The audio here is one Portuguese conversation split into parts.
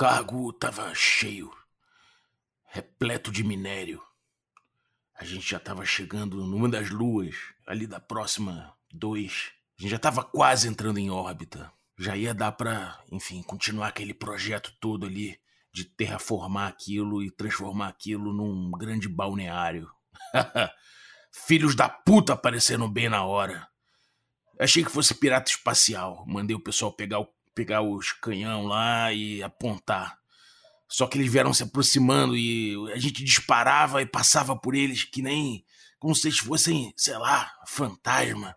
cargo estava cheio, repleto de minério. A gente já estava chegando numa das luas, ali da próxima dois. A gente já estava quase entrando em órbita. Já ia dar para, enfim, continuar aquele projeto todo ali de terraformar aquilo e transformar aquilo num grande balneário. Filhos da puta aparecendo bem na hora. Achei que fosse pirata espacial. Mandei o pessoal pegar, o, pegar os canhão lá e apontar. Só que eles vieram se aproximando e a gente disparava e passava por eles que nem como se eles fossem, sei lá, fantasma.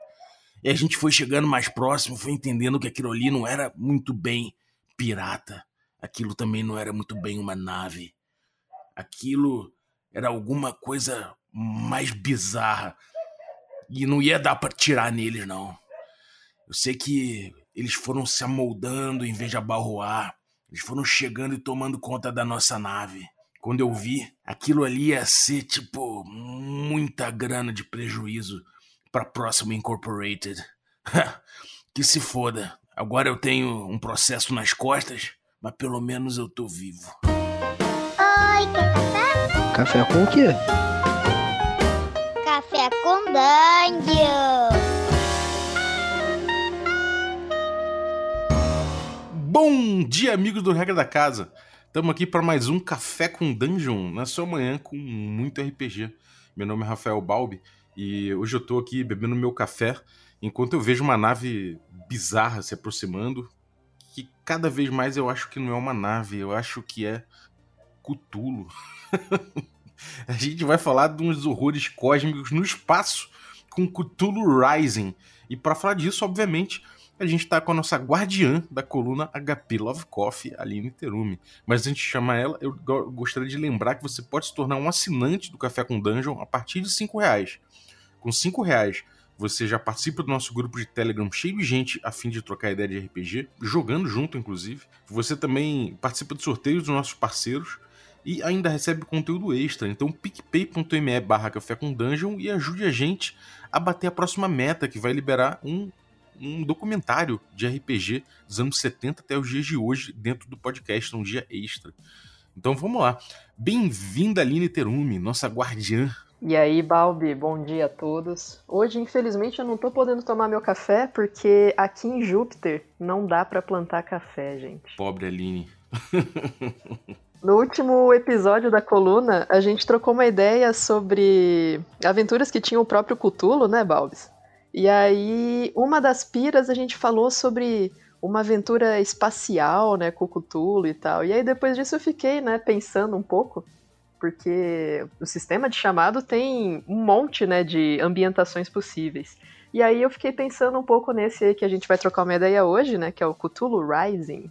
E a gente foi chegando mais próximo, foi entendendo que aquilo ali não era muito bem pirata. Aquilo também não era muito bem uma nave. Aquilo era alguma coisa mais bizarra. E não ia dar para tirar neles, não. Eu sei que eles foram se amoldando em vez de abarroar. Eles foram chegando e tomando conta da nossa nave. Quando eu vi, aquilo ali ia ser, tipo, muita grana de prejuízo pra próxima Incorporated. que se foda. Agora eu tenho um processo nas costas, mas pelo menos eu tô vivo. Oi, quer café? Café com o quê? Café com Dungeon! Bom dia, amigos do Regra da Casa. Estamos aqui para mais um Café com Dungeon na sua manhã com muito RPG. Meu nome é Rafael Balbi e hoje eu estou aqui bebendo meu café enquanto eu vejo uma nave bizarra se aproximando, que cada vez mais eu acho que não é uma nave, eu acho que é Cutulo. A gente vai falar de uns horrores cósmicos no espaço com Cthulhu Rising. E para falar disso, obviamente, a gente tá com a nossa guardiã da coluna HP Love Coffee, Aline Terumi. Mas antes de chamar ela, eu gostaria de lembrar que você pode se tornar um assinante do Café com Dungeon a partir de 5 reais. Com 5 reais, você já participa do nosso grupo de Telegram cheio de gente a fim de trocar ideia de RPG, jogando junto, inclusive. Você também participa de sorteios dos nossos parceiros e ainda recebe conteúdo extra. Então picpay.me barra café com dungeon e ajude a gente a bater a próxima meta que vai liberar um, um documentário de RPG dos anos 70 até os dias de hoje dentro do podcast, um dia extra. Então vamos lá. Bem-vinda Aline Terumi, nossa guardiã. E aí, Balbi, bom dia a todos. Hoje, infelizmente, eu não tô podendo tomar meu café porque aqui em Júpiter não dá para plantar café, gente. Pobre Aline. No último episódio da coluna, a gente trocou uma ideia sobre aventuras que tinham o próprio Cutulo, né, Balbis? E aí, uma das piras a gente falou sobre uma aventura espacial, né, com Cutulo e tal. E aí depois disso eu fiquei, né, pensando um pouco, porque o sistema de chamado tem um monte, né, de ambientações possíveis. E aí eu fiquei pensando um pouco nesse aí que a gente vai trocar uma ideia hoje, né, que é o Cthulhu Rising.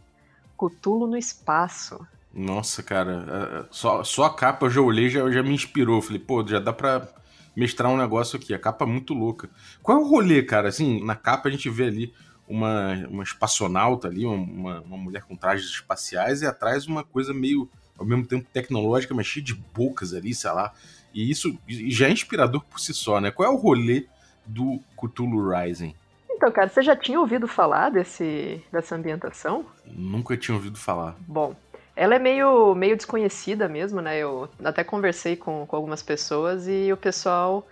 Cthulhu no espaço. Nossa, cara, só, só a capa eu já olhei já já me inspirou. Falei, pô, já dá pra mestrar um negócio aqui. A capa é muito louca. Qual é o rolê, cara? Assim, na capa a gente vê ali uma, uma espaçonauta ali, uma, uma mulher com trajes espaciais e atrás uma coisa meio, ao mesmo tempo, tecnológica, mas cheia de bocas ali, sei lá. E isso já é inspirador por si só, né? Qual é o rolê do Cthulhu Rising? Então, cara, você já tinha ouvido falar desse, dessa ambientação? Nunca tinha ouvido falar. Bom, ela é meio, meio desconhecida mesmo, né? Eu até conversei com, com algumas pessoas e o pessoal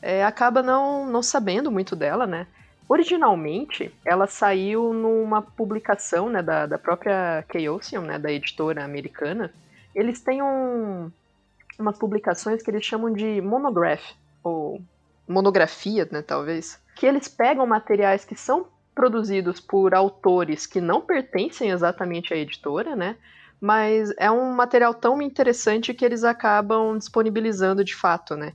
é, acaba não, não sabendo muito dela, né? Originalmente, ela saiu numa publicação né, da, da própria Chaosium, né, da editora americana. Eles têm um, umas publicações que eles chamam de monograph, ou monografia, né, talvez, que eles pegam materiais que são produzidos por autores que não pertencem exatamente à editora, né, mas é um material tão interessante que eles acabam disponibilizando de fato, né?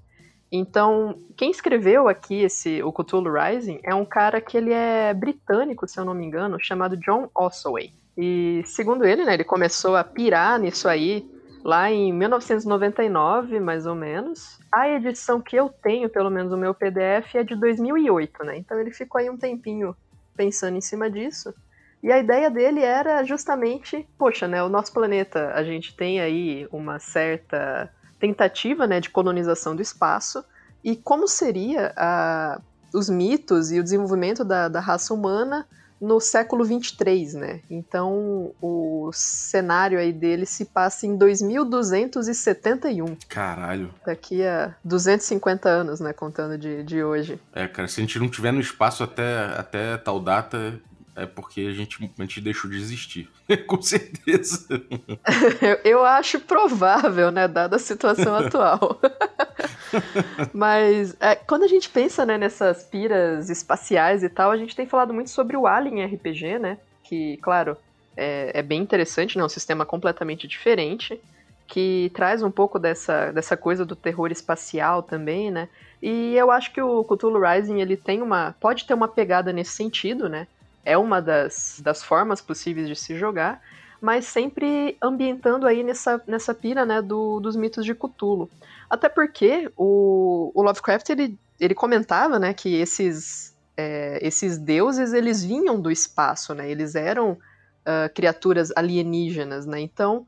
Então, quem escreveu aqui esse o Cthulhu Rising é um cara que ele é britânico, se eu não me engano, chamado John Ossoway. E segundo ele, né, ele começou a pirar nisso aí lá em 1999, mais ou menos. A edição que eu tenho, pelo menos o meu PDF, é de 2008, né? Então ele ficou aí um tempinho pensando em cima disso. E a ideia dele era justamente, poxa, né, o nosso planeta, a gente tem aí uma certa tentativa, né, de colonização do espaço, e como seria a, os mitos e o desenvolvimento da, da raça humana no século 23, né? Então o cenário aí dele se passa em 2271. Caralho. Daqui a 250 anos, né? Contando de, de hoje. É, cara, se a gente não tiver no espaço até, até tal data, é porque a gente, a gente deixou de existir. Com certeza. eu acho provável, né? Dada a situação atual. Mas é, quando a gente pensa né, nessas piras espaciais e tal, a gente tem falado muito sobre o Alien RPG, né? Que, claro, é, é bem interessante, né? Um sistema completamente diferente, que traz um pouco dessa, dessa coisa do terror espacial também, né? E eu acho que o Cthulhu Rising, ele tem uma... pode ter uma pegada nesse sentido, né? É uma das, das formas possíveis de se jogar, mas sempre ambientando aí nessa, nessa pira, né, do, dos mitos de Cthulhu. Até porque o, o Lovecraft, ele, ele comentava, né, que esses, é, esses deuses, eles vinham do espaço, né, eles eram uh, criaturas alienígenas, né, então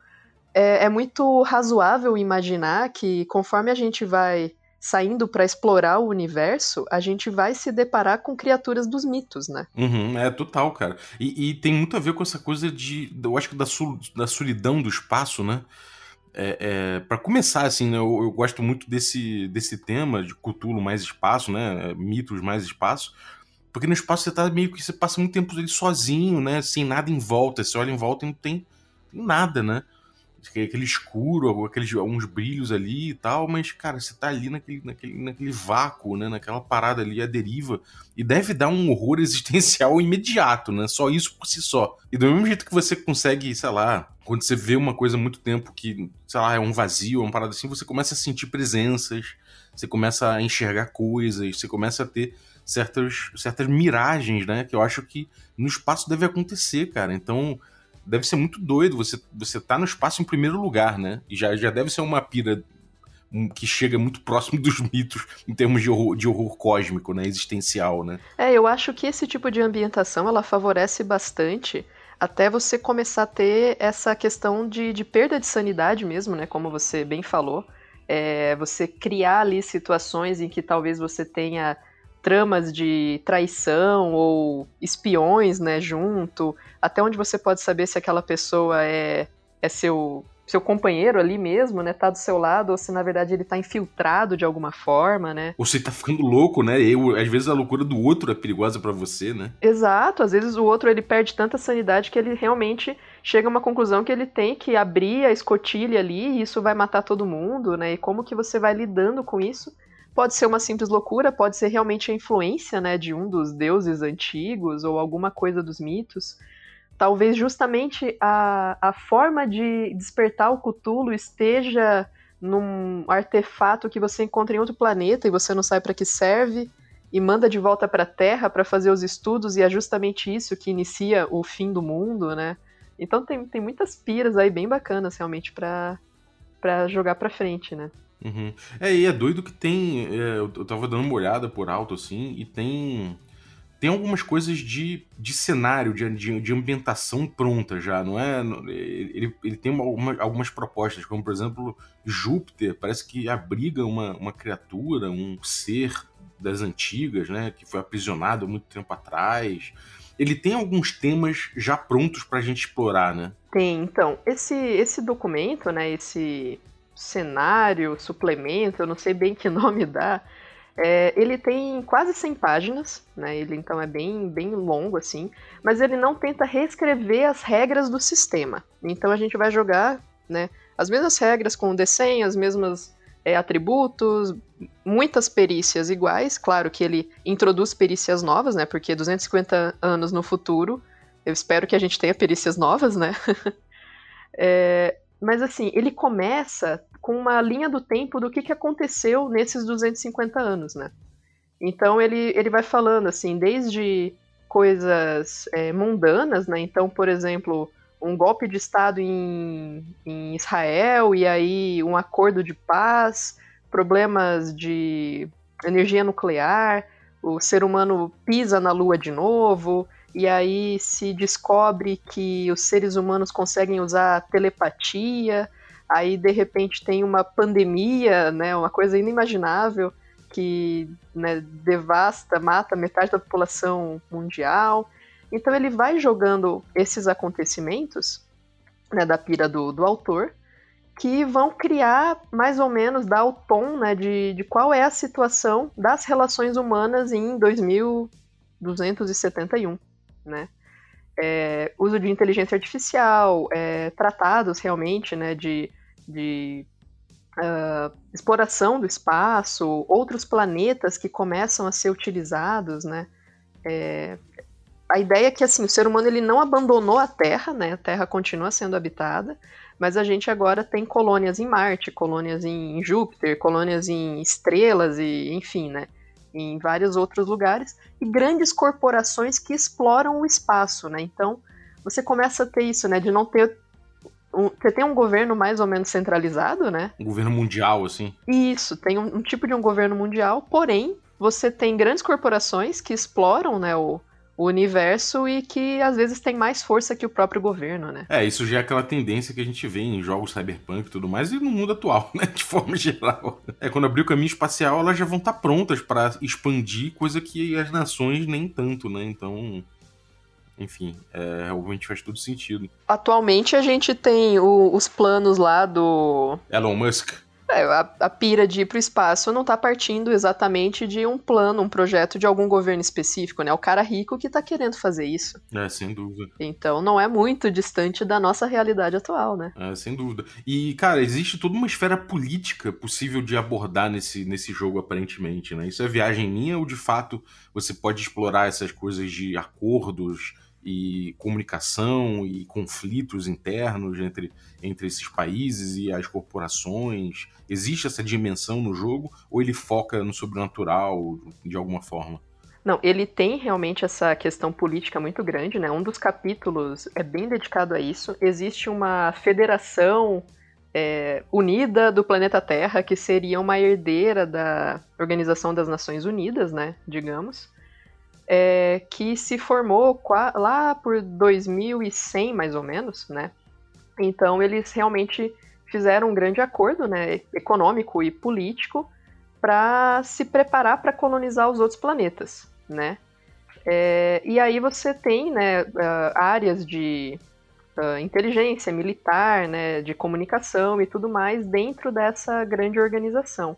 é, é muito razoável imaginar que conforme a gente vai saindo para explorar o universo, a gente vai se deparar com criaturas dos mitos, né? Uhum, é total, cara. E, e, tem muito a ver com essa coisa de, eu acho que da, sul, da solidão do espaço, né? É, é, para começar, assim, né, eu, eu, gosto muito desse, desse tema de Cthulhu mais espaço, né? Mitos mais espaço. Porque no espaço você tá meio que você passa muito tempo ali sozinho, né? Sem nada em volta. Você olha em volta e não tem, tem nada, né? Aquele escuro, aqueles alguns brilhos ali e tal, mas, cara, você tá ali naquele, naquele, naquele vácuo, né? Naquela parada ali, a deriva. E deve dar um horror existencial imediato, né? Só isso por si só. E do mesmo jeito que você consegue, sei lá, quando você vê uma coisa há muito tempo que, sei lá, é um vazio, é uma parada assim, você começa a sentir presenças, você começa a enxergar coisas, você começa a ter certas, certas miragens, né? Que eu acho que no espaço deve acontecer, cara. Então, deve ser muito doido você, você tá no espaço em primeiro lugar, né? E já, já deve ser uma pira que chega muito próximo dos mitos em termos de horror, de horror cósmico, né? Existencial, né? É, eu acho que esse tipo de ambientação, ela favorece bastante até você começar a ter essa questão de, de perda de sanidade mesmo, né? Como você bem falou. É, você criar ali situações em que talvez você tenha tramas de traição ou espiões, né, junto, até onde você pode saber se aquela pessoa é, é seu seu companheiro ali mesmo, né, tá do seu lado, ou se na verdade ele tá infiltrado de alguma forma, né? Ou você tá ficando louco, né? E às vezes a loucura do outro é perigosa para você, né? Exato, às vezes o outro ele perde tanta sanidade que ele realmente chega a uma conclusão que ele tem que abrir a escotilha ali e isso vai matar todo mundo, né? E como que você vai lidando com isso? Pode ser uma simples loucura, pode ser realmente a influência, né, de um dos deuses antigos ou alguma coisa dos mitos talvez justamente a, a forma de despertar o Cthulhu esteja num artefato que você encontra em outro planeta e você não sabe para que serve e manda de volta para a Terra para fazer os estudos e é justamente isso que inicia o fim do mundo, né? Então tem, tem muitas piras aí bem bacanas realmente para jogar para frente, né? Uhum. É, e é doido que tem. É, eu tava dando uma olhada por alto assim, e tem tem algumas coisas de, de cenário, de, de, de ambientação pronta já, não é? Ele, ele tem uma, algumas propostas, como por exemplo, Júpiter, parece que abriga uma, uma criatura, um ser das antigas, né? Que foi aprisionado há muito tempo atrás. Ele tem alguns temas já prontos para a gente explorar, né? Tem, então. Esse, esse documento, né? Esse cenário, suplemento, eu não sei bem que nome dá é, ele tem quase 100 páginas, né? Ele então é bem, bem longo assim, mas ele não tenta reescrever as regras do sistema. Então a gente vai jogar, né? As mesmas regras com o D100, as mesmas é, atributos, muitas perícias iguais. Claro que ele introduz perícias novas, né? Porque 250 anos no futuro, eu espero que a gente tenha perícias novas, né? é, mas assim, ele começa com uma linha do tempo do que, que aconteceu nesses 250 anos, né? Então ele, ele vai falando assim, desde coisas é, mundanas, né? Então, por exemplo, um golpe de Estado em, em Israel e aí um acordo de paz, problemas de energia nuclear, o ser humano pisa na Lua de novo, e aí se descobre que os seres humanos conseguem usar telepatia, aí de repente tem uma pandemia, né, uma coisa inimaginável que né, devasta, mata metade da população mundial. Então ele vai jogando esses acontecimentos né, da pira do, do autor que vão criar mais ou menos, dar o tom né, de, de qual é a situação das relações humanas em 2271, né? É, uso de inteligência artificial, é, tratados realmente né, de, de uh, exploração do espaço, outros planetas que começam a ser utilizados, né? É, a ideia é que assim, o ser humano ele não abandonou a Terra, né? A Terra continua sendo habitada, mas a gente agora tem colônias em Marte, colônias em Júpiter, colônias em estrelas e, enfim, né? Em vários outros lugares e grandes corporações que exploram o espaço, né? Então você começa a ter isso, né? De não ter um, você tem um governo mais ou menos centralizado, né? Um governo mundial, assim. Isso, tem um, um tipo de um governo mundial, porém você tem grandes corporações que exploram, né? O, o universo e que às vezes tem mais força que o próprio governo, né? É, isso já é aquela tendência que a gente vê em jogos cyberpunk e tudo mais e no mundo atual, né? De forma geral. É, quando abrir o caminho espacial, elas já vão estar prontas para expandir, coisa que as nações nem tanto, né? Então, enfim, é, realmente faz todo sentido. Atualmente a gente tem o, os planos lá do. Elon Musk. É, a, a, pira de ir para o espaço não está partindo exatamente de um plano, um projeto de algum governo específico, né? O cara rico que está querendo fazer isso. É, sem dúvida. Então não é muito distante da nossa realidade atual, né? É, sem dúvida. E, cara, existe toda uma esfera política possível de abordar nesse, nesse jogo, aparentemente, né? Isso é viagem minha ou, de fato, você pode explorar essas coisas de acordos e comunicação e conflitos internos entre, entre esses países e as corporações? Existe essa dimensão no jogo ou ele foca no sobrenatural de alguma forma? Não, ele tem realmente essa questão política muito grande, né? Um dos capítulos é bem dedicado a isso. Existe uma federação é, unida do planeta Terra, que seria uma herdeira da Organização das Nações Unidas, né? Digamos é, que se formou lá por 2100, mais ou menos, né? Então eles realmente fizeram um grande acordo, né, econômico e político, para se preparar para colonizar os outros planetas, né? É, e aí você tem, né, áreas de uh, inteligência militar, né, de comunicação e tudo mais dentro dessa grande organização.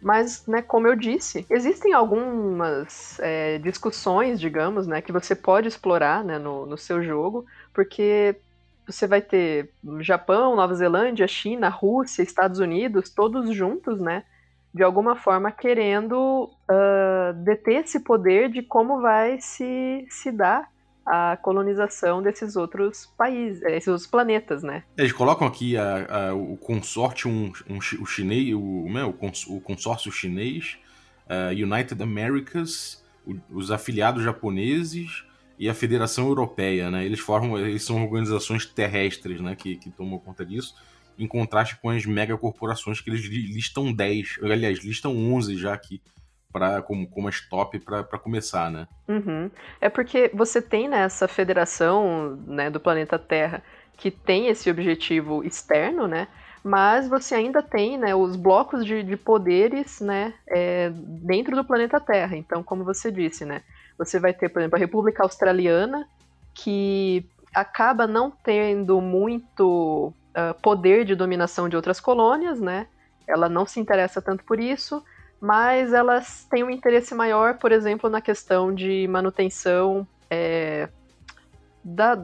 Mas, né, como eu disse, existem algumas é, discussões, digamos, né, que você pode explorar né, no, no seu jogo, porque você vai ter Japão, Nova Zelândia, China, Rússia, Estados Unidos, todos juntos, né? De alguma forma querendo uh, deter esse poder de como vai se, se dar a colonização desses outros países, eh, esses outros planetas, né? Eles colocam aqui a, a, o consórcio, um, um, o chinês, o, né, o, cons, o consórcio chinês, uh, United Americas, o, os afiliados japoneses e a Federação Europeia, né? Eles formam, eles são organizações terrestres, né, que, que tomam conta disso, em contraste com as megacorporações que eles listam 10, aliás, listam 11 já aqui pra, como, como as top para começar, né? Uhum. É porque você tem nessa federação né, do planeta Terra que tem esse objetivo externo, né? Mas você ainda tem né, os blocos de, de poderes né, é, dentro do planeta Terra. Então, como você disse, né? Você vai ter, por exemplo, a República Australiana, que acaba não tendo muito uh, poder de dominação de outras colônias, né? Ela não se interessa tanto por isso mas elas têm um interesse maior, por exemplo, na questão de manutenção é, da,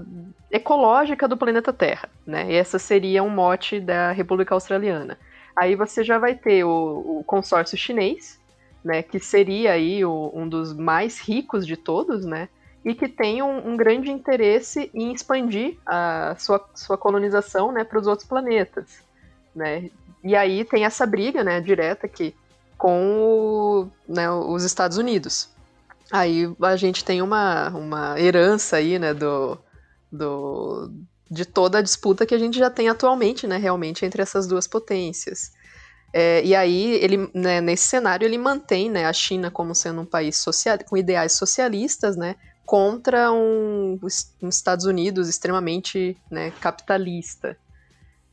ecológica do planeta Terra, né? E essa seria um mote da República Australiana. Aí você já vai ter o, o consórcio chinês, né? Que seria aí o, um dos mais ricos de todos, né? E que tem um, um grande interesse em expandir a sua, sua colonização, né? Para os outros planetas, né? E aí tem essa briga, né? Direta que com o, né, os Estados Unidos. Aí a gente tem uma, uma herança aí, né, do, do, de toda a disputa que a gente já tem atualmente, né, realmente, entre essas duas potências. É, e aí, ele, né, nesse cenário, ele mantém né, a China como sendo um país social, com ideais socialistas, né, contra um, um Estados Unidos extremamente né, capitalista.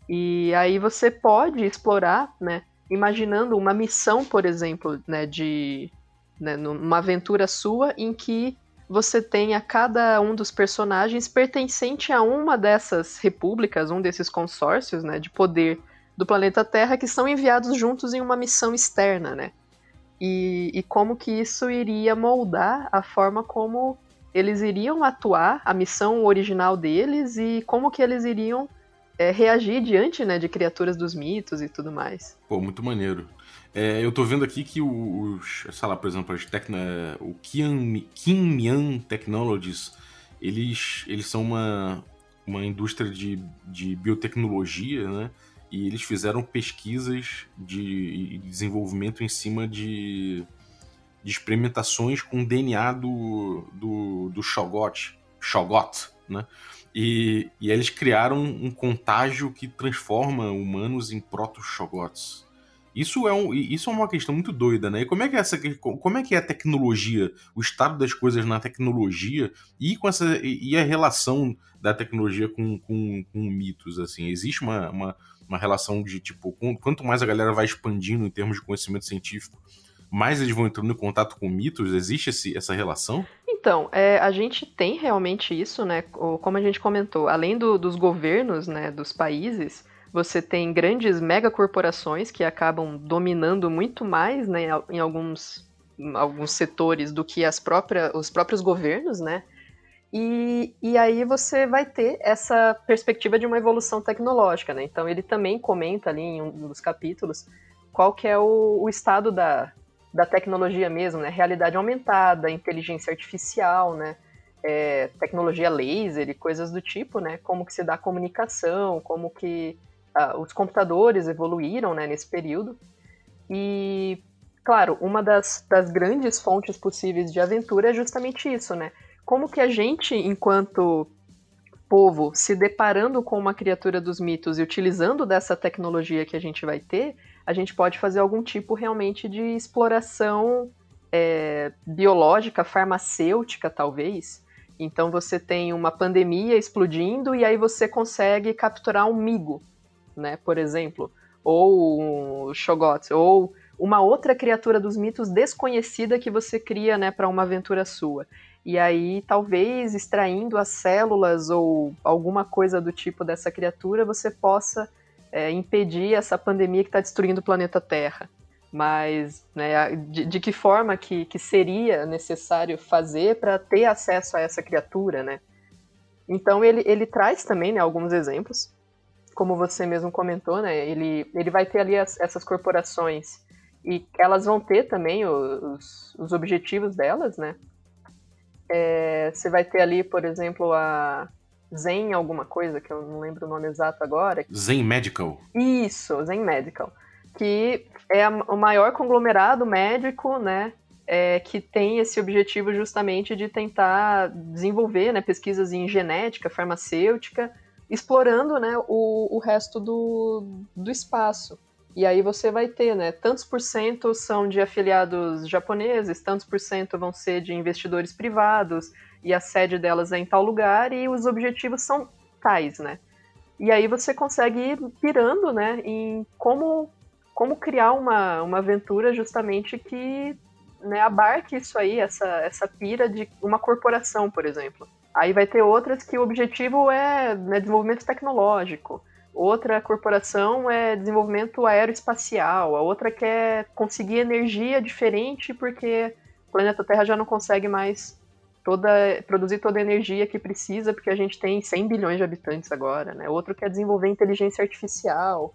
E aí você pode explorar né, imaginando uma missão, por exemplo, né, de né, uma aventura sua em que você tenha cada um dos personagens pertencente a uma dessas repúblicas, um desses consórcios, né, de poder do planeta Terra que são enviados juntos em uma missão externa, né? E, e como que isso iria moldar a forma como eles iriam atuar, a missão original deles e como que eles iriam é, reagir diante, né, de criaturas dos mitos e tudo mais. Pô, muito maneiro. É, eu tô vendo aqui que os, sei lá, por exemplo, as tecno, o Kinmian Technologies, eles, eles são uma, uma indústria de, de biotecnologia, né? E eles fizeram pesquisas de, de desenvolvimento em cima de, de experimentações com DNA do, do, do Shogot, Shogot, né? E, e eles criaram um contágio que transforma humanos em proto-Shogots. Isso é, um, isso é uma questão muito doida, né? E como é que é essa, como é que é a tecnologia, o estado das coisas na tecnologia e com essa e a relação da tecnologia com, com, com mitos, assim? Existe uma, uma, uma relação de tipo, quanto mais a galera vai expandindo em termos de conhecimento científico, mais eles vão entrando em contato com mitos? Existe esse, essa relação? Então, é, a gente tem realmente isso, né? Como a gente comentou, além do, dos governos, né, dos países, você tem grandes megacorporações que acabam dominando muito mais né, em alguns, alguns setores do que as próprias, os próprios governos, né? E, e aí você vai ter essa perspectiva de uma evolução tecnológica, né? Então ele também comenta ali em um dos capítulos qual que é o, o estado da, da tecnologia mesmo, né? Realidade aumentada, inteligência artificial, né? É, tecnologia laser e coisas do tipo, né? Como que se dá comunicação, como que uh, os computadores evoluíram né, nesse período. E, claro, uma das, das grandes fontes possíveis de aventura é justamente isso, né? Como que a gente, enquanto povo, se deparando com uma criatura dos mitos e utilizando dessa tecnologia que a gente vai ter, a gente pode fazer algum tipo realmente de exploração é, biológica, farmacêutica, talvez. Então você tem uma pandemia explodindo e aí você consegue capturar um migo né, por exemplo, ou um Shogot, ou uma outra criatura dos mitos desconhecida que você cria, né, para uma aventura sua. E aí, talvez extraindo as células ou alguma coisa do tipo dessa criatura, você possa é, impedir essa pandemia que está destruindo o planeta Terra. Mas, né, de, de que forma que, que seria necessário fazer para ter acesso a essa criatura, né? Então ele, ele traz também né, alguns exemplos como você mesmo comentou, né? Ele, ele vai ter ali as, essas corporações e elas vão ter também os, os objetivos delas, né? É, você vai ter ali, por exemplo, a Zen alguma coisa, que eu não lembro o nome exato agora. Zen Medical. Isso, Zen Medical. Que é a, o maior conglomerado médico, né? É, que tem esse objetivo justamente de tentar desenvolver né, pesquisas em genética, farmacêutica, explorando né, o, o resto do, do espaço. E aí você vai ter, né? Tantos por cento são de afiliados japoneses, tantos por cento vão ser de investidores privados, e a sede delas é em tal lugar, e os objetivos são tais, né? E aí você consegue ir pirando, né, em como, como criar uma, uma aventura justamente que né, abarque isso aí, essa, essa pira de uma corporação, por exemplo. Aí vai ter outras que o objetivo é né, desenvolvimento tecnológico. Outra corporação é desenvolvimento aeroespacial. A outra quer conseguir energia diferente porque o planeta Terra já não consegue mais toda, produzir toda a energia que precisa porque a gente tem 100 bilhões de habitantes agora. Né? Outro quer desenvolver inteligência artificial.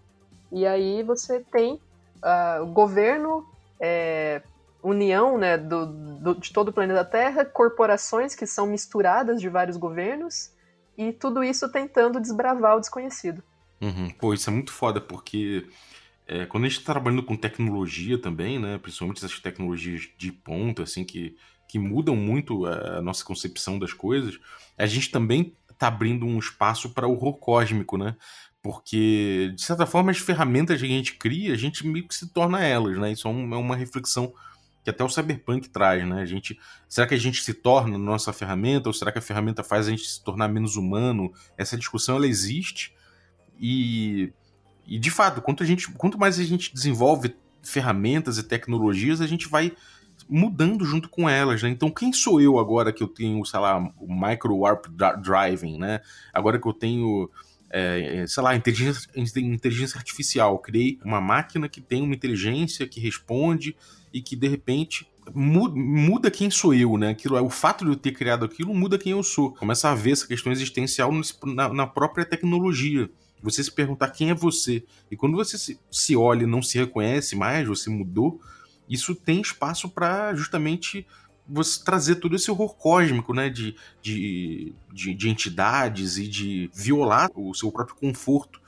E aí você tem uh, governo é, união né, do, do, de todo o planeta Terra, corporações que são misturadas de vários governos, e tudo isso tentando desbravar o desconhecido. Uhum. Pô, isso é muito foda, porque é, quando a gente está trabalhando com tecnologia também, né, principalmente essas tecnologias de ponta, assim, que, que mudam muito a nossa concepção das coisas, a gente também está abrindo um espaço para o horror cósmico, né? Porque, de certa forma, as ferramentas que a gente cria, a gente meio que se torna elas, né? Isso é, um, é uma reflexão que até o Cyberpunk traz, né? A gente, será que a gente se torna nossa ferramenta ou será que a ferramenta faz a gente se tornar menos humano? Essa discussão ela existe e, e de fato, quanto, gente, quanto mais a gente desenvolve ferramentas e tecnologias, a gente vai mudando junto com elas, né? Então, quem sou eu agora que eu tenho, sei lá, o micro warp driving, né? Agora que eu tenho é, é sei lá, inteligência, inteligência artificial. criei uma máquina que tem uma inteligência que responde e que de repente muda quem sou eu, né? Aquilo, o fato de eu ter criado aquilo muda quem eu sou. Começa a ver essa questão existencial na, na própria tecnologia. Você se perguntar quem é você. E quando você se, se olha e não se reconhece mais, você mudou, isso tem espaço para justamente você trazer todo esse horror cósmico, né? De, de, de, de, entidades e de violar o seu próprio conforto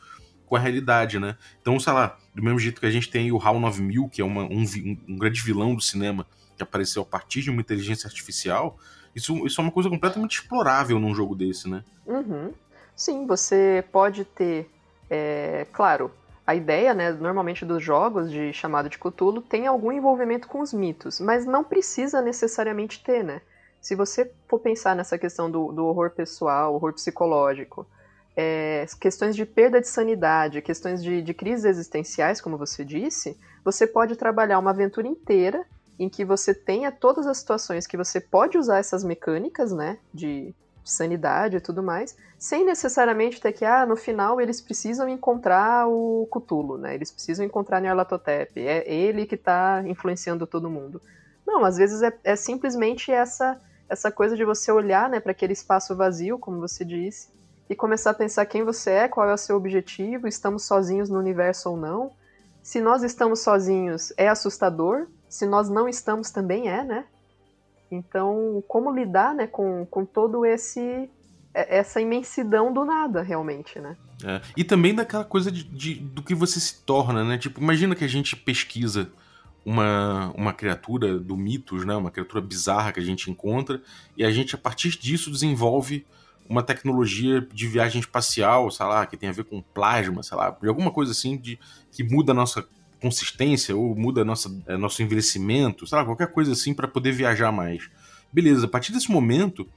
com a realidade, né? Então, sei lá, do mesmo jeito que a gente tem o HAL 9000, que é uma, um, um grande vilão do cinema, que apareceu a partir de uma inteligência artificial, isso, isso é uma coisa completamente explorável num jogo desse, né? Uhum. Sim, você pode ter, é, claro, a ideia, né, normalmente dos jogos de chamado de Cthulhu tem algum envolvimento com os mitos, mas não precisa necessariamente ter, né? Se você for pensar nessa questão do, do horror pessoal, horror psicológico, é, questões de perda de sanidade, questões de, de crises existenciais, como você disse, você pode trabalhar uma aventura inteira em que você tenha todas as situações que você pode usar essas mecânicas, né, de sanidade e tudo mais, sem necessariamente ter que, ah, no final eles precisam encontrar o Cthulhu, né, eles precisam encontrar Nyarlathotep, é ele que está influenciando todo mundo. Não, às vezes é, é simplesmente essa essa coisa de você olhar, né, para aquele espaço vazio, como você disse, e começar a pensar quem você é, qual é o seu objetivo, estamos sozinhos no universo ou não. Se nós estamos sozinhos, é assustador, se nós não estamos também é, né? Então, como lidar, né, com, com todo esse é, essa imensidão do nada, realmente, né? É. E também daquela coisa de, de, do que você se torna, né? Tipo, imagina que a gente pesquisa uma, uma criatura do mitos, né? Uma criatura bizarra que a gente encontra e a gente, a partir disso, desenvolve uma tecnologia de viagem espacial, sei lá, que tem a ver com plasma, sei lá, alguma coisa assim de, que muda a nossa consistência ou muda nossa, é, nosso envelhecimento, sei lá, qualquer coisa assim para poder viajar mais. Beleza, a partir desse momento,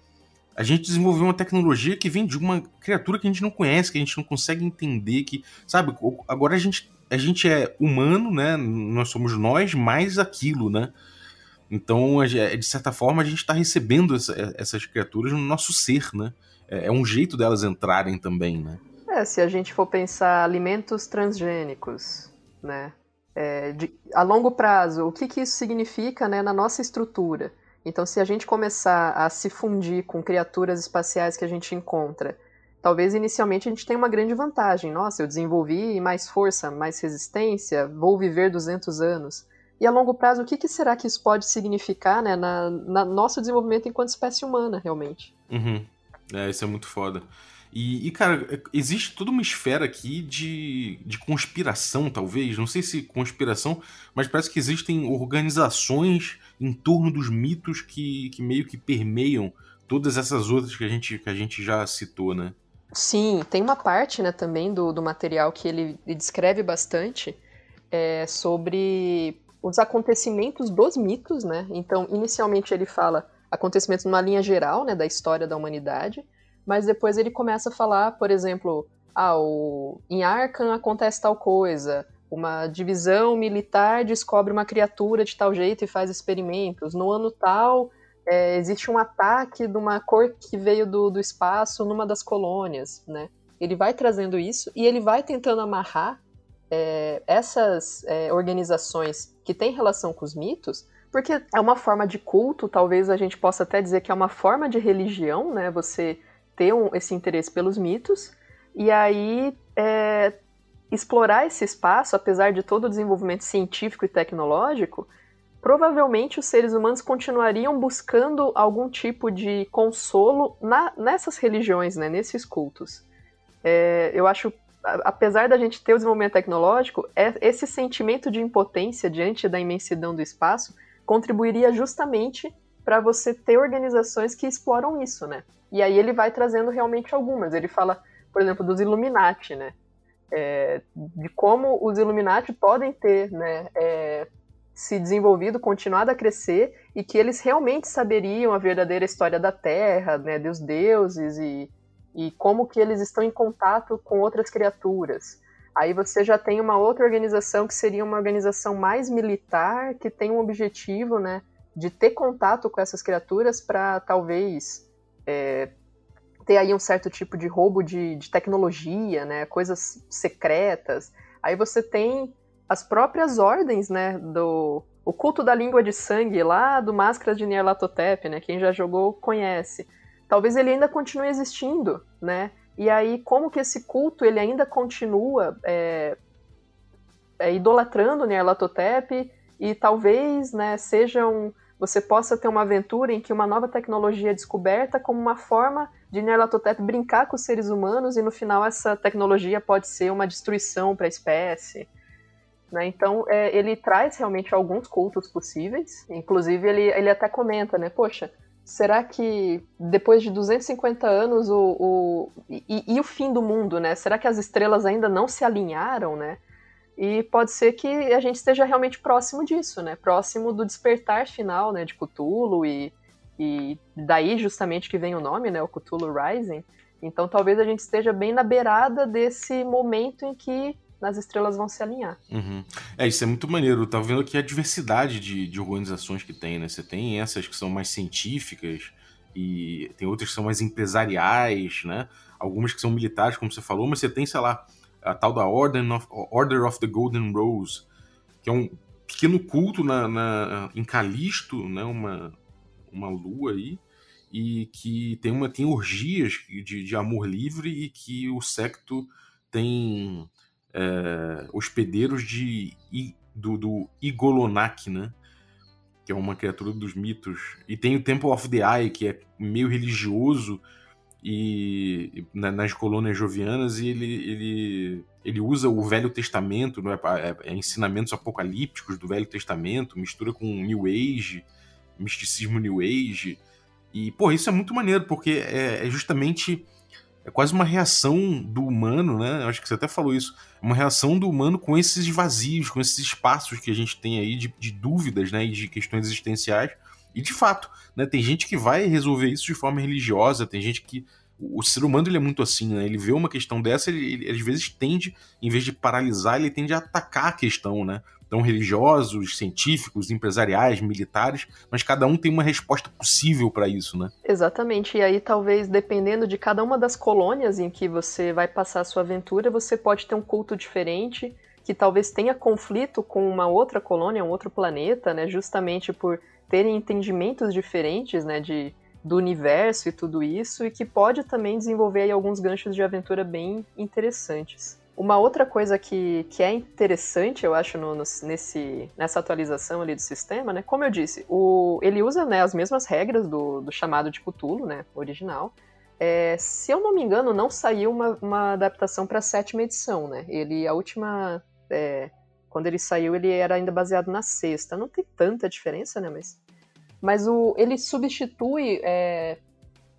a gente desenvolveu uma tecnologia que vem de uma criatura que a gente não conhece, que a gente não consegue entender, que, sabe, agora a gente, a gente é humano, né? Nós somos nós mais aquilo, né? Então, de certa forma, a gente está recebendo essa, essas criaturas no nosso ser, né? É, é um jeito delas entrarem também, né? É, se a gente for pensar alimentos transgênicos, né? É, de, a longo prazo, o que, que isso significa né, na nossa estrutura. Então, se a gente começar a se fundir com criaturas espaciais que a gente encontra, talvez inicialmente a gente tenha uma grande vantagem. Nossa, eu desenvolvi mais força, mais resistência, vou viver 200 anos. E a longo prazo, o que, que será que isso pode significar né, na, na nosso desenvolvimento enquanto espécie humana, realmente? Uhum. É, isso é muito foda. E, e, cara, existe toda uma esfera aqui de, de conspiração, talvez. Não sei se conspiração, mas parece que existem organizações em torno dos mitos que, que meio que permeiam todas essas outras que a gente, que a gente já citou, né? Sim, tem uma parte né, também do, do material que ele, ele descreve bastante é, sobre os acontecimentos dos mitos, né? Então, inicialmente ele fala acontecimentos numa linha geral, né, da história da humanidade, mas depois ele começa a falar, por exemplo, ah, o... em Arkham acontece tal coisa, uma divisão militar descobre uma criatura de tal jeito e faz experimentos, no ano tal é, existe um ataque de uma cor que veio do, do espaço numa das colônias, né? Ele vai trazendo isso e ele vai tentando amarrar é, essas é, organizações que têm relação com os mitos, porque é uma forma de culto, talvez a gente possa até dizer que é uma forma de religião, né? Você ter um, esse interesse pelos mitos, e aí é, explorar esse espaço, apesar de todo o desenvolvimento científico e tecnológico, provavelmente os seres humanos continuariam buscando algum tipo de consolo na, nessas religiões, né, nesses cultos. É, eu acho, apesar da gente ter o desenvolvimento tecnológico, é, esse sentimento de impotência diante da imensidão do espaço contribuiria justamente para você ter organizações que exploram isso, né? E aí ele vai trazendo realmente algumas. Ele fala, por exemplo, dos Illuminati, né? É, de como os Illuminati podem ter né, é, se desenvolvido, continuado a crescer e que eles realmente saberiam a verdadeira história da Terra, né, dos deuses e, e como que eles estão em contato com outras criaturas. Aí você já tem uma outra organização que seria uma organização mais militar, que tem um objetivo, né, de ter contato com essas criaturas para talvez é, ter aí um certo tipo de roubo de, de tecnologia, né, coisas secretas. Aí você tem as próprias ordens, né, do o culto da língua de sangue lá do Máscaras de Nyarlathotep, né, quem já jogou conhece. Talvez ele ainda continue existindo, né, e aí como que esse culto ele ainda continua é, é, idolatrando Nyarlathotep e talvez, né, seja um, você possa ter uma aventura em que uma nova tecnologia é descoberta como uma forma de Nyarlathotep brincar com os seres humanos e no final essa tecnologia pode ser uma destruição para a espécie. Né? Então, é, ele traz realmente alguns cultos possíveis. Inclusive, ele, ele até comenta, né? Poxa, será que depois de 250 anos o, o e, e, o fim do mundo, né? Será que as estrelas ainda não se alinharam, né? E pode ser que a gente esteja realmente próximo disso, né? Próximo do despertar final, né? De Cthulhu e, e daí justamente que vem o nome, né? O Cthulhu Rising. Então talvez a gente esteja bem na beirada desse momento em que as estrelas vão se alinhar. Uhum. É, isso é muito maneiro. Tá vendo aqui a diversidade de, de organizações que tem, né? Você tem essas que são mais científicas e tem outras que são mais empresariais, né? Algumas que são militares, como você falou, mas você tem, sei lá, a tal da Order of, Order of the Golden Rose, que é um pequeno culto na, na, em Calisto, né? Uma, uma lua aí, e que tem, uma, tem orgias de, de amor livre e que o secto tem é, hospedeiros de, do, do Igolonak, né? Que é uma criatura dos mitos. E tem o Temple of the Eye, que é meio religioso e nas colônias jovianas e ele, ele, ele usa o Velho Testamento, é, é, é, ensinamentos apocalípticos do Velho Testamento, mistura com New Age, misticismo New Age. E, pô, isso é muito maneiro, porque é, é justamente é quase uma reação do humano, né? Eu acho que você até falou isso. Uma reação do humano com esses vazios, com esses espaços que a gente tem aí de, de dúvidas, né? E de questões existenciais. E de fato, né? Tem gente que vai resolver isso de forma religiosa, tem gente que. O ser humano ele é muito assim, né? Ele vê uma questão dessa, ele, ele às vezes tende, em vez de paralisar, ele tende a atacar a questão, né? Então, religiosos, científicos, empresariais, militares, mas cada um tem uma resposta possível para isso, né? Exatamente. E aí, talvez, dependendo de cada uma das colônias em que você vai passar a sua aventura, você pode ter um culto diferente, que talvez tenha conflito com uma outra colônia, um outro planeta, né? Justamente por terem entendimentos diferentes, né? De, do universo e tudo isso, e que pode também desenvolver aí alguns ganchos de aventura bem interessantes. Uma outra coisa que, que é interessante, eu acho, no, no, nesse, nessa atualização ali do sistema, né? Como eu disse, o, ele usa né, as mesmas regras do, do chamado de Cthulhu, né? Original. É, se eu não me engano, não saiu uma, uma adaptação para a sétima edição, né? Ele, a última. É, quando ele saiu, ele era ainda baseado na sexta. Não tem tanta diferença, né? Mas, mas o, ele substitui. É,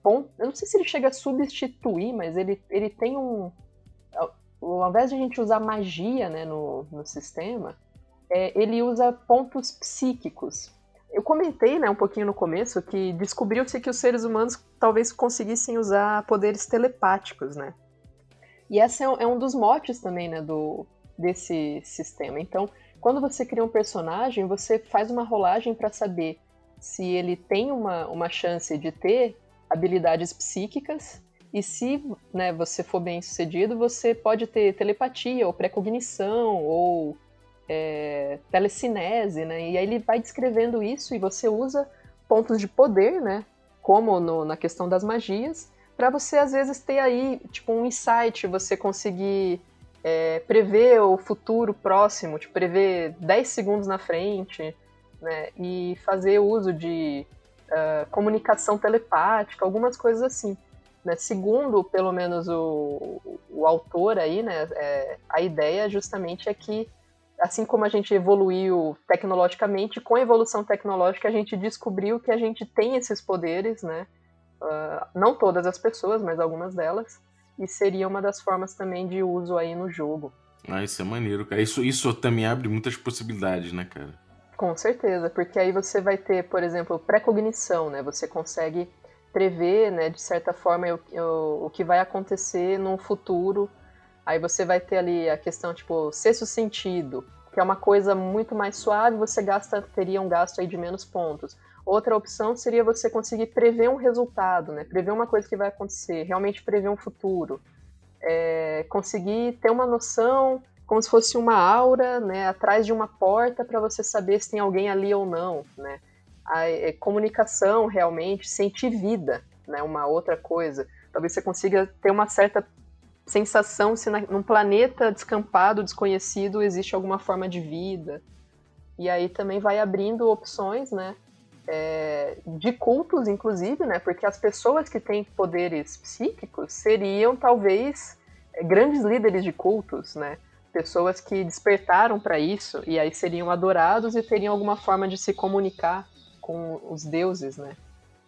bom, eu não sei se ele chega a substituir, mas ele, ele tem um ao invés de a gente usar magia né, no, no sistema, é, ele usa pontos psíquicos. Eu comentei né, um pouquinho no começo que descobriu-se que os seres humanos talvez conseguissem usar poderes telepáticos, né? E esse é, é um dos motes também né, do, desse sistema. Então, quando você cria um personagem, você faz uma rolagem para saber se ele tem uma, uma chance de ter habilidades psíquicas e se né, você for bem sucedido, você pode ter telepatia, ou precognição, ou é, telecinese, né? E aí ele vai descrevendo isso e você usa pontos de poder, né? Como no, na questão das magias, para você às vezes ter aí tipo um insight, você conseguir é, prever o futuro próximo, tipo, prever 10 segundos na frente, né? E fazer uso de uh, comunicação telepática, algumas coisas assim. Né? Segundo, pelo menos, o, o autor aí, né, é, a ideia justamente é que, assim como a gente evoluiu tecnologicamente, com a evolução tecnológica a gente descobriu que a gente tem esses poderes, né? Uh, não todas as pessoas, mas algumas delas, e seria uma das formas também de uso aí no jogo. Ah, isso é maneiro, cara. Isso, isso também abre muitas possibilidades, né, cara? Com certeza, porque aí você vai ter, por exemplo, precognição, né? Você consegue prever, né, de certa forma, o, o, o que vai acontecer no futuro. Aí você vai ter ali a questão, tipo, sexto sentido, que é uma coisa muito mais suave, você gasta, teria um gasto aí de menos pontos. Outra opção seria você conseguir prever um resultado, né? Prever uma coisa que vai acontecer, realmente prever um futuro. É, conseguir ter uma noção, como se fosse uma aura, né, atrás de uma porta para você saber se tem alguém ali ou não, né? A, é, comunicação realmente, sentir vida, né? Uma outra coisa. Talvez você consiga ter uma certa sensação se na, num planeta descampado, desconhecido, existe alguma forma de vida. E aí também vai abrindo opções, né? É, de cultos, inclusive, né? Porque as pessoas que têm poderes psíquicos seriam talvez grandes líderes de cultos, né? Pessoas que despertaram para isso e aí seriam adorados e teriam alguma forma de se comunicar com os deuses, né?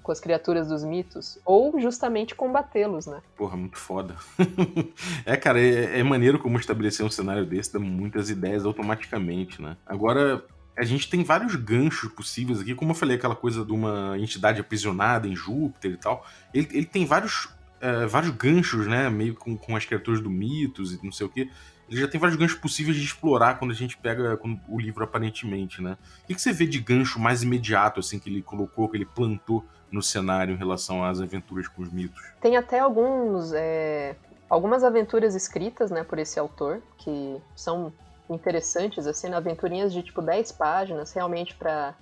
com as criaturas dos mitos, ou justamente combatê-los, né? Porra, muito foda. é, cara, é, é, maneiro como estabelecer um cenário desse, dá muitas ideias automaticamente, né? Agora, a gente tem vários ganchos possíveis aqui, como eu falei, aquela coisa de uma entidade aprisionada em Júpiter e tal. Ele, ele tem vários, é, vários ganchos, né? Meio com, com as criaturas do mitos e não sei o que. Ele já tem vários ganchos possíveis de explorar quando a gente pega o livro aparentemente, né? O que, que você vê de gancho mais imediato, assim, que ele colocou, que ele plantou no cenário em relação às aventuras com os mitos. Tem até alguns é, algumas aventuras escritas, né, por esse autor que são interessantes assim, aventurinhas de tipo 10 páginas, realmente para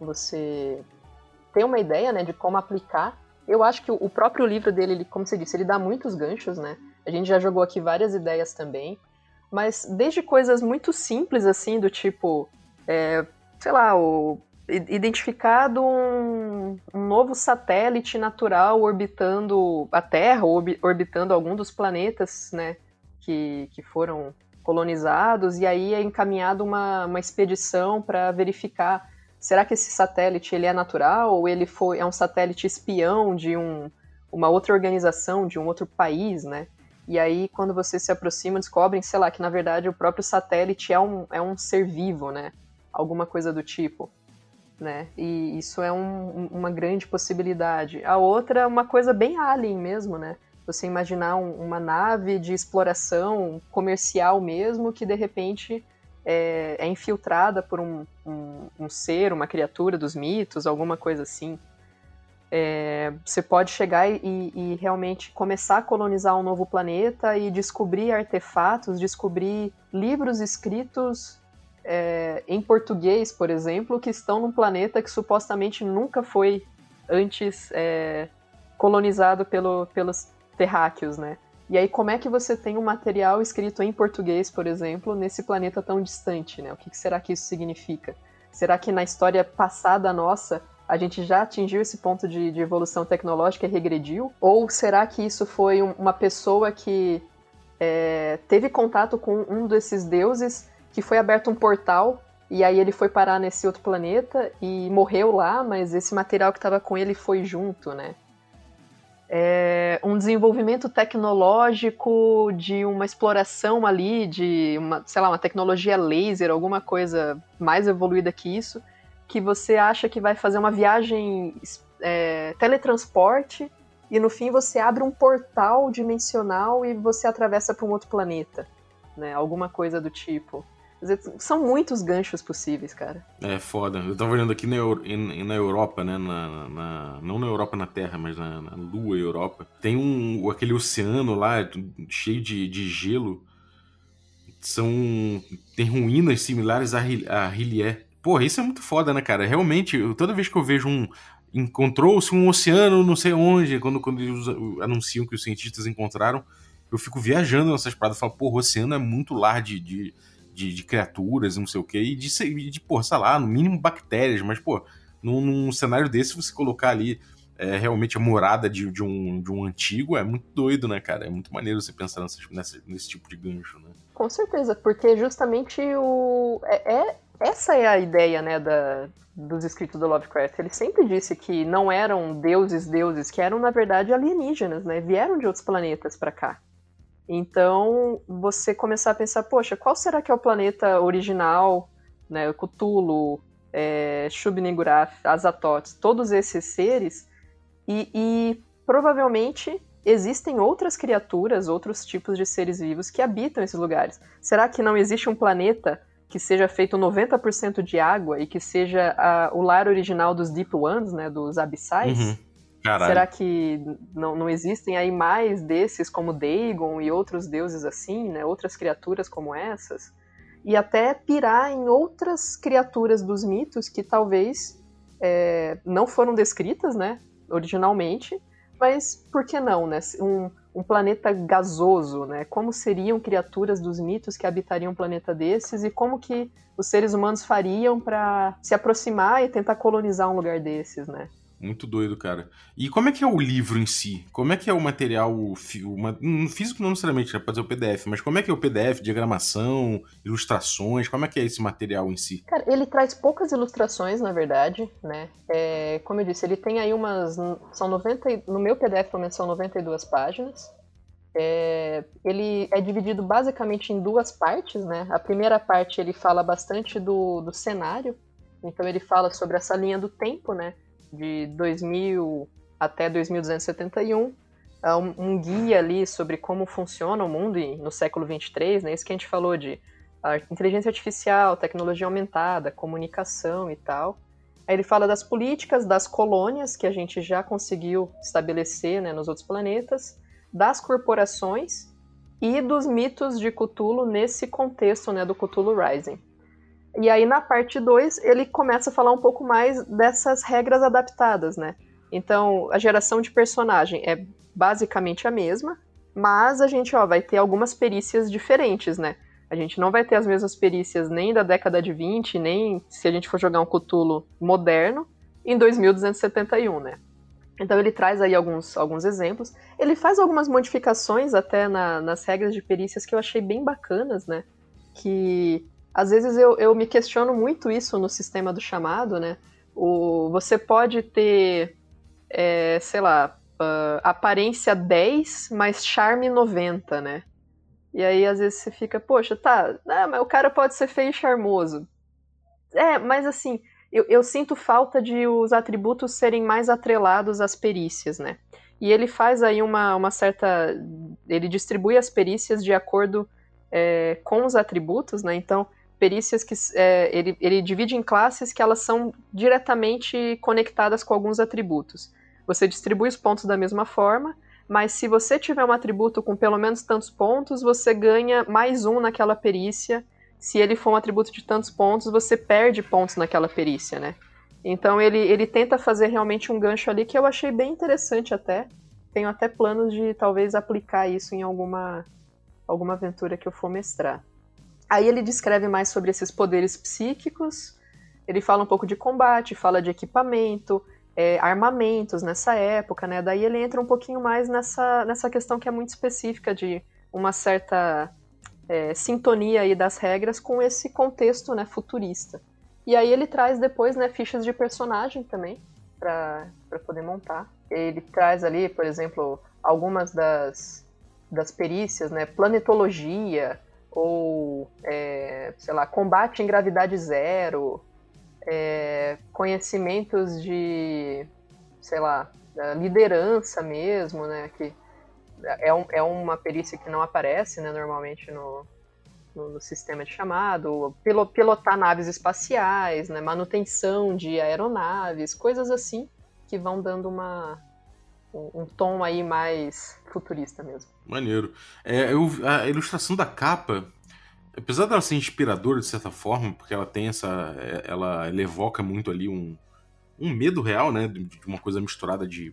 você ter uma ideia, né, de como aplicar. Eu acho que o próprio livro dele, ele, como você disse, ele dá muitos ganchos, né? A gente já jogou aqui várias ideias também, mas desde coisas muito simples assim, do tipo, é, sei lá, o identificado um, um, novo satélite natural orbitando a Terra, ou orbitando algum dos planetas né, que, que foram colonizados, e aí é encaminhado uma, uma expedição para verificar será que esse satélite ele é natural ou ele foi, é um satélite espião de um, uma outra organização, de um outro país, né? E aí, quando você se aproxima, descobrem, sei lá, que na verdade o próprio satélite é um, é um ser vivo, né? Alguma coisa do tipo né? E isso é um, uma grande possibilidade. A outra é uma coisa bem alien mesmo, né? Você imaginar um, uma nave de exploração comercial mesmo que de repente é, é infiltrada por um, um, um, ser, uma criatura dos mitos, alguma coisa assim. É, você pode chegar e, e realmente começar a colonizar um novo planeta e descobrir artefatos, descobrir livros escritos é, em português, por exemplo, que estão num planeta que supostamente nunca foi antes é, colonizado pelo, pelos terráqueos, né? E aí, como é que você tem um material escrito em português, por exemplo, nesse planeta tão distante, né? O que, será que isso significa? Será que na história passada nossa a gente já atingiu esse ponto de, de evolução tecnológica e regrediu? Ou será que isso foi um, uma pessoa que é, teve contato com um desses deuses que foi aberto um portal e aí ele foi parar nesse outro planeta e morreu lá, mas esse material que estava com ele foi junto, né? É um desenvolvimento tecnológico de uma exploração ali de uma, sei lá, uma tecnologia laser, alguma coisa mais evoluída que isso, que você acha que vai fazer uma viagem é, teletransporte e no fim você abre um portal dimensional e você atravessa para um outro planeta, né? Alguma coisa do tipo. São muitos ganchos possíveis, cara. É foda. Eu tava olhando aqui na, na Europa, né? Na, na, não na Europa na Terra, mas na, na Lua Europa. Tem um aquele oceano lá cheio de, de gelo. São. Tem ruínas similares a, a Hillier. Porra, isso é muito foda, né, cara? Realmente, toda vez que eu vejo um. Encontrou-se um oceano, não sei onde, quando, quando eles anunciam que os cientistas encontraram, eu fico viajando nessas paradas. Falo, porra, o oceano é muito lar de, de de, de criaturas, não sei o que, e de, de, sei lá, no mínimo bactérias, mas, pô, num, num cenário desse, você colocar ali é, realmente a morada de, de, um, de um antigo é muito doido, né, cara? É muito maneiro você pensar nessa, nesse tipo de gancho, né? Com certeza, porque justamente o. É, é, essa é a ideia, né, da, dos escritos do Lovecraft. Ele sempre disse que não eram deuses, deuses, que eram, na verdade, alienígenas, né? Vieram de outros planetas para cá. Então, você começar a pensar, poxa, qual será que é o planeta original, né, Cthulhu, é, Shub-Niggurath, Azatoth, todos esses seres, e, e provavelmente existem outras criaturas, outros tipos de seres vivos que habitam esses lugares. Será que não existe um planeta que seja feito 90% de água e que seja a, o lar original dos Deep Ones, né, dos abissais? Uhum. Será que não, não existem aí mais desses como Dagon e outros deuses assim, né, outras criaturas como essas? E até pirar em outras criaturas dos mitos que talvez é, não foram descritas, né, originalmente, mas por que não, né? Um, um planeta gasoso, né? Como seriam criaturas dos mitos que habitariam um planeta desses e como que os seres humanos fariam para se aproximar e tentar colonizar um lugar desses, né? Muito doido, cara. E como é que é o livro em si? Como é que é o material um físico não necessariamente, né, pode ser o PDF, mas como é que é o PDF, diagramação, ilustrações, como é que é esse material em si? Cara, ele traz poucas ilustrações, na verdade, né? É, como eu disse, ele tem aí umas, são 90, no meu PDF pelo menos são 92 páginas. É, ele é dividido basicamente em duas partes, né? A primeira parte ele fala bastante do, do cenário, então ele fala sobre essa linha do tempo, né? De 2000 até 2271, é um, guia ali sobre como funciona o mundo no século 23, né? Isso que a gente falou de inteligência artificial, tecnologia aumentada, comunicação e tal. Aí ele fala das políticas das colônias que a gente já conseguiu estabelecer né, nos outros planetas, das corporações e dos mitos de Cthulhu nesse contexto né, do Cthulhu Rising. E aí na parte 2 ele começa a falar um pouco mais dessas regras adaptadas, né? Então a geração de personagem é basicamente a mesma, mas a gente ó, vai ter algumas perícias diferentes, né? A gente não vai ter as mesmas perícias nem da década de 20, nem se a gente for jogar um Cthulhu moderno em 2271, né? Então ele traz aí alguns, alguns exemplos. Ele faz algumas modificações até na, nas regras de perícias que eu achei bem bacanas, né? Que às vezes eu, eu me questiono muito isso no sistema do chamado, né? O, você pode ter, é, sei lá, uh, aparência 10, mas charme 90, né? E aí às vezes você fica, poxa, tá, né, mas o cara pode ser feio e charmoso. É, mas assim, eu, eu sinto falta de os atributos serem mais atrelados às perícias, né? E ele faz aí uma, uma certa. Ele distribui as perícias de acordo é, com os atributos, né? Então, perícias que é, ele, ele divide em classes que elas são diretamente conectadas com alguns atributos. Você distribui os pontos da mesma forma, mas se você tiver um atributo com pelo menos tantos pontos, você ganha mais um naquela perícia. Se ele for um atributo de tantos pontos, você perde pontos naquela perícia, né? Então ele, ele tenta fazer realmente um gancho ali que eu achei bem interessante até. Tenho até planos de talvez aplicar isso em alguma, alguma aventura que eu for mestrar. Aí ele descreve mais sobre esses poderes psíquicos, ele fala um pouco de combate, fala de equipamento, é, armamentos nessa época, né? Daí ele entra um pouquinho mais nessa, nessa questão que é muito específica de uma certa é, sintonia aí das regras com esse contexto né, futurista. E aí ele traz depois né, fichas de personagem também para poder montar. Ele traz ali, por exemplo, algumas das, das perícias, né? Planetologia, ou, é, sei lá, combate em gravidade zero, é, conhecimentos de, sei lá, liderança mesmo, né, que é, um, é uma perícia que não aparece, né, normalmente no, no, no sistema de chamado, pilotar naves espaciais, né, manutenção de aeronaves, coisas assim que vão dando uma, um, um tom aí mais futurista mesmo. Maneiro. É, eu, a ilustração da capa, apesar dela ser inspiradora de certa forma, porque ela tem essa. É, ela, ela evoca muito ali um, um medo real, né? De, de uma coisa misturada de,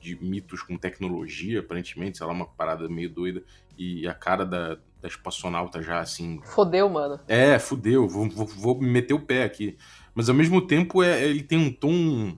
de mitos com tecnologia, aparentemente, sei lá, uma parada meio doida. E a cara da, da espaçonauta já assim. Fodeu, mano. É, fodeu, vou, vou, vou meter o pé aqui. Mas ao mesmo tempo é, ele tem um tom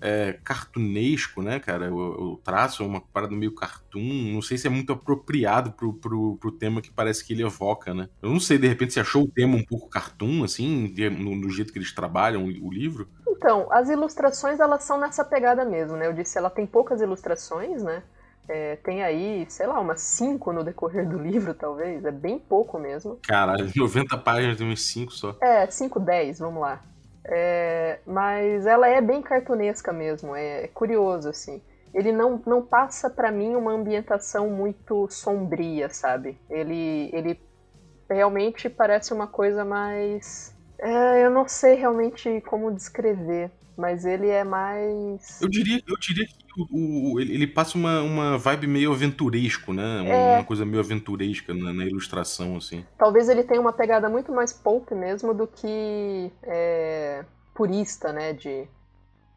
é, cartunesco, né, cara? O, o, traço é uma parada meio cartoon. Não sei se é muito apropriado pro, pro, pro tema que parece que ele evoca, né? Eu não sei, de repente, se achou o tema um pouco cartoon, assim, no, no jeito que eles trabalham o, o livro. Então, as ilustrações, elas são nessa pegada mesmo, né? Eu disse, ela tem poucas ilustrações, né? É, tem aí, sei lá, umas 5 no decorrer do livro, talvez. É bem pouco mesmo. Caralho, 90 páginas tem uns 5 só. É, 5, 10, vamos lá. É, mas ela é bem cartunesca mesmo, é, é curioso, assim. Ele não, não passa para mim uma ambientação muito sombria, sabe? Ele, ele realmente parece uma coisa mais. É, eu não sei realmente como descrever, mas ele é mais. Eu diria, eu diria que o, o ele passa uma, uma vibe meio aventuresco, né? Uma, é... uma coisa meio aventuresca na, na, ilustração, assim. Talvez ele tenha uma pegada muito mais pulp mesmo do que é, purista, né? De,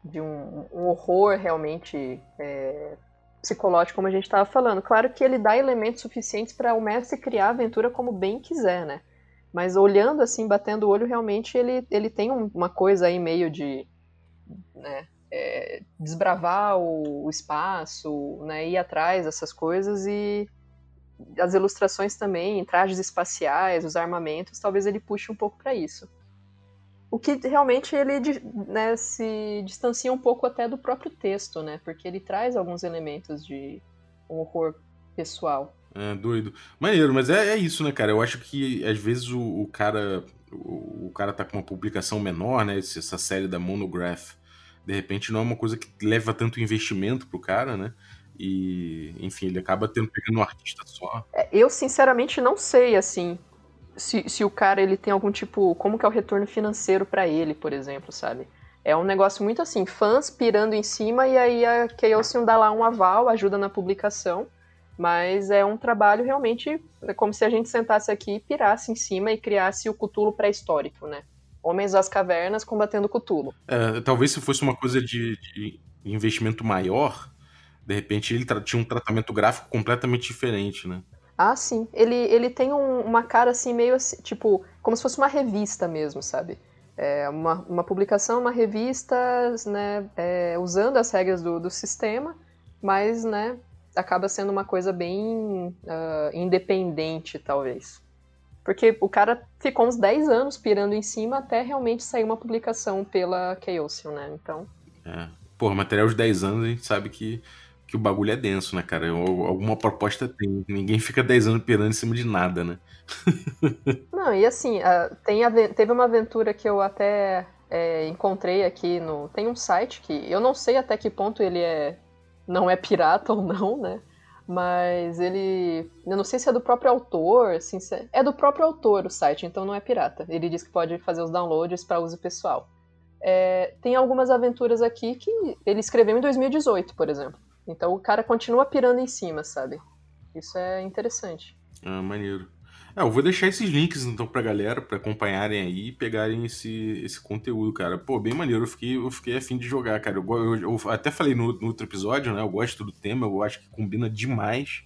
de um, um horror realmente é, psicológico, como a gente estava falando. Claro que ele dá elementos suficientes para o mestre criar a aventura como bem quiser, né? Mas olhando assim, batendo o olho, realmente ele, ele tem um, uma coisa aí meio de né, é, desbravar o, o, espaço, né, ir atrás dessas coisas e as ilustrações também, trajes espaciais, os armamentos, talvez ele puxe um pouco para isso. O que realmente ele né, se distancia um pouco até do próprio texto, né? Porque ele traz alguns elementos de um horror pessoal. É, doido. Maneiro, mas é, é isso, né, cara? Eu acho que às vezes o, o cara o, o, cara tá com uma publicação menor, né? Essa série da Monograph, de repente não é uma coisa que leva tanto investimento pro cara, né? E, enfim, ele acaba tendo pegando um artista só. É, eu, sinceramente, não sei, assim, se, se o cara ele tem algum tipo. Como que é o retorno financeiro para ele, por exemplo, sabe? É um negócio muito assim, fãs pirando em cima e aí a Chaosium dá lá um aval, ajuda na publicação. Mas é um trabalho realmente é como se a gente sentasse aqui e pirasse em cima e criasse o Cthulhu pré-histórico, né? Homens das cavernas combatendo Cthulhu. É, talvez se fosse uma coisa de, de investimento maior, de repente ele tinha um tratamento gráfico completamente diferente, né? Ah, sim. Ele, ele tem um, uma cara assim, meio assim, tipo, como se fosse uma revista mesmo, sabe? É uma, uma publicação, uma revista, né, é, usando as regras do, do sistema, mas, né, acaba sendo uma coisa bem uh, independente, talvez. Porque o cara ficou uns 10 anos pirando em cima até realmente sair uma publicação pela Chaosium, né? Então. É. Porra, material de 10 anos a gente sabe que que o bagulho é denso, né, cara? Alguma proposta tem. Ninguém fica 10 anos pirando em cima de nada, né? Não, e assim, tem teve uma aventura que eu até é, encontrei aqui no. Tem um site que eu não sei até que ponto ele é. não é pirata ou não, né? Mas ele. Eu não sei se é do próprio autor, assim, é, é do próprio autor o site, então não é pirata. Ele diz que pode fazer os downloads para uso pessoal. É, tem algumas aventuras aqui que ele escreveu em 2018, por exemplo. Então o cara continua pirando em cima, sabe? Isso é interessante. Ah, maneiro. É, eu vou deixar esses links então pra galera, pra acompanharem aí e pegarem esse, esse conteúdo, cara. Pô, bem maneiro, eu fiquei, eu fiquei afim de jogar, cara. Eu, eu, eu até falei no, no, outro episódio, né? Eu gosto do tema, eu acho que combina demais.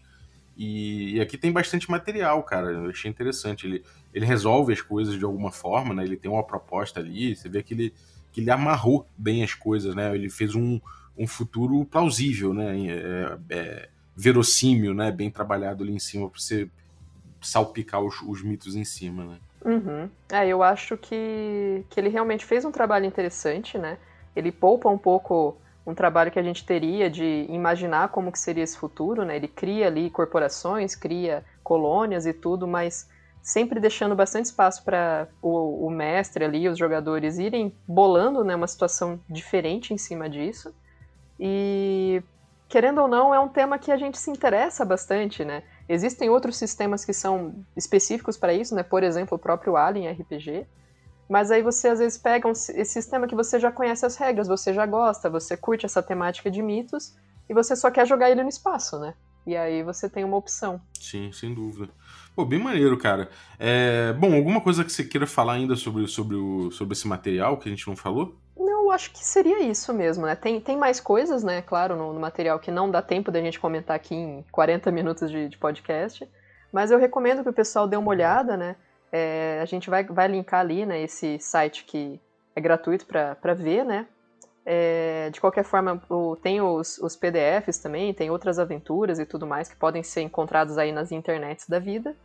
E, e, aqui tem bastante material, cara. Eu achei interessante. Ele, ele resolve as coisas de alguma forma, né? Ele tem uma proposta ali, você vê que ele, que ele amarrou bem as coisas, né? Ele fez um um futuro plausível, né? É, é, verossímil, né? Bem trabalhado ali em cima para você salpicar os, os, mitos em cima, né? Uhum. É, eu acho que, que ele realmente fez um trabalho interessante, né? Ele poupa um pouco um trabalho que a gente teria de imaginar como que seria esse futuro, né? Ele cria ali corporações, cria colônias e tudo, mas sempre deixando bastante espaço para o, o, mestre ali, os jogadores irem bolando né, uma situação diferente em cima disso. E, querendo ou não, é um tema que a gente se interessa bastante, né? Existem outros sistemas que são específicos para isso, né? Por exemplo, o próprio Alien RPG. Mas aí você às vezes pega um, esse sistema que você já conhece as regras, você já gosta, você curte essa temática de mitos e você só quer jogar ele no espaço, né? E aí você tem uma opção. Sim, sem dúvida. Pô, bem maneiro, cara. É, bom, alguma coisa que você queira falar ainda sobre, sobre, o, sobre esse material que a gente não falou? Eu acho que seria isso mesmo, né? Tem, tem mais coisas, né, claro, no, no material que não dá tempo da gente comentar aqui em 40 minutos de, de podcast, mas eu recomendo que o pessoal dê uma olhada, né? É, a gente vai, vai linkar ali, né, esse site que é gratuito para ver, né? É, de qualquer forma, o, tem os, os PDFs também, tem outras aventuras e tudo mais que podem ser encontrados aí nas internets da vida.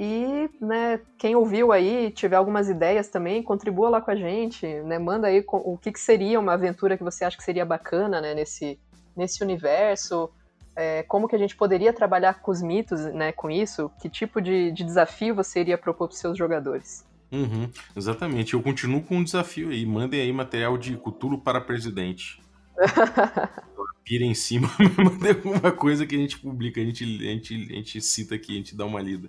E, né, quem ouviu aí, tiver algumas ideias também, contribua lá com a gente, né, manda aí o que, que seria uma aventura que você acha que seria bacana, né, nesse, nesse universo, é, como que a gente poderia trabalhar com os mitos, né, com isso, que tipo de, de desafio você iria propor para os seus jogadores. Uhum, exatamente, eu continuo com um desafio aí, mandem aí material de Cthulhu para presidente. Pira em cima, mandem alguma coisa que a gente publica, a gente, a, gente, a gente cita aqui, a gente dá uma lida.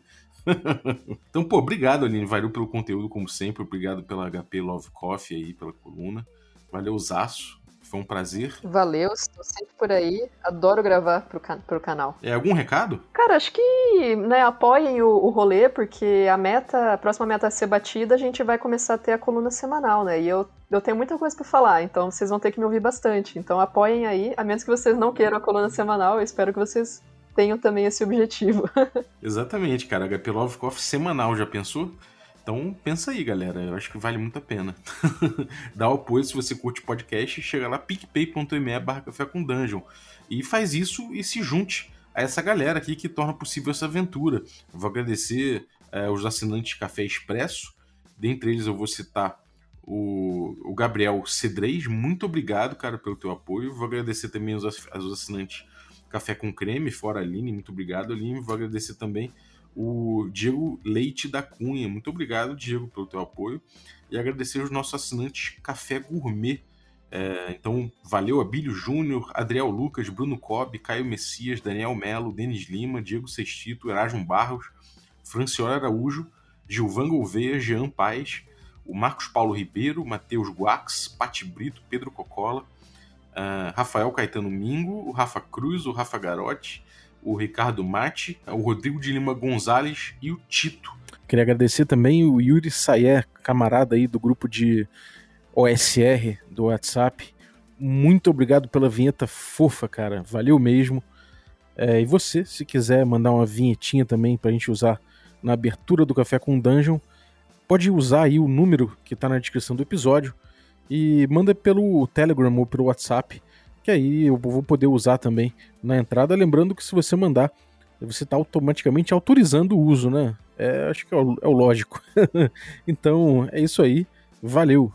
então, pô, obrigado, Aline. Valeu pelo conteúdo, como sempre. Obrigado pela HP Love Coffee aí, pela coluna. Valeu, Zaço. Foi um prazer. Valeu, estou sempre por aí. Adoro gravar pro, can pro canal. É algum recado? Cara, acho que né, apoiem o, o rolê, porque a meta, a próxima meta a ser batida, a gente vai começar a ter a coluna semanal, né? E eu, eu tenho muita coisa para falar, então vocês vão ter que me ouvir bastante. Então apoiem aí, a menos que vocês não queiram a coluna semanal, eu espero que vocês tenham também esse objetivo. Exatamente, cara. HP Coffee semanal, já pensou? Então pensa aí, galera. Eu acho que vale muito a pena. Dá o apoio se você curte podcast, chega lá picpay.me barra café com dungeon. E faz isso e se junte a essa galera aqui que torna possível essa aventura. Eu vou agradecer é, os assinantes Café Expresso. Dentre eles eu vou citar o, o Gabriel Cedrez. Muito obrigado, cara, pelo teu apoio. Vou agradecer também os, os assinantes Café com Creme, fora Aline. Muito obrigado, Aline. Vou agradecer também o Diego Leite da Cunha. Muito obrigado, Diego, pelo teu apoio. E agradecer os nossos assinantes Café Gourmet. É, então, valeu Abílio Júnior, Adriel Lucas, Bruno Cobb, Caio Messias, Daniel Melo, Denis Lima, Diego Sextito, Erasmo Barros, Francioli Araújo, Gilvan Gouveia, Jean Paz, o Marcos Paulo Ribeiro, Matheus Guax, Pati Brito, Pedro Cocola, uh, Rafael Caetano Mingo, o Rafa Cruz, o Rafa Garotti, o Ricardo Mate, o Rodrigo de Lima Gonzalez e o Tito. Queria agradecer também o Yuri Sayer, camarada aí do grupo de OSR do WhatsApp. Muito obrigado pela vinheta fofa, cara. Valeu mesmo. É, e você, se quiser mandar uma vinhetinha também pra gente usar na abertura do Café com Dungeon, pode usar aí o número que tá na descrição do episódio e manda pelo Telegram ou pelo WhatsApp que aí eu vou poder usar também na entrada. Lembrando que se você mandar, você está automaticamente autorizando o uso, né? É, acho que é o, é o lógico. então é isso aí. Valeu!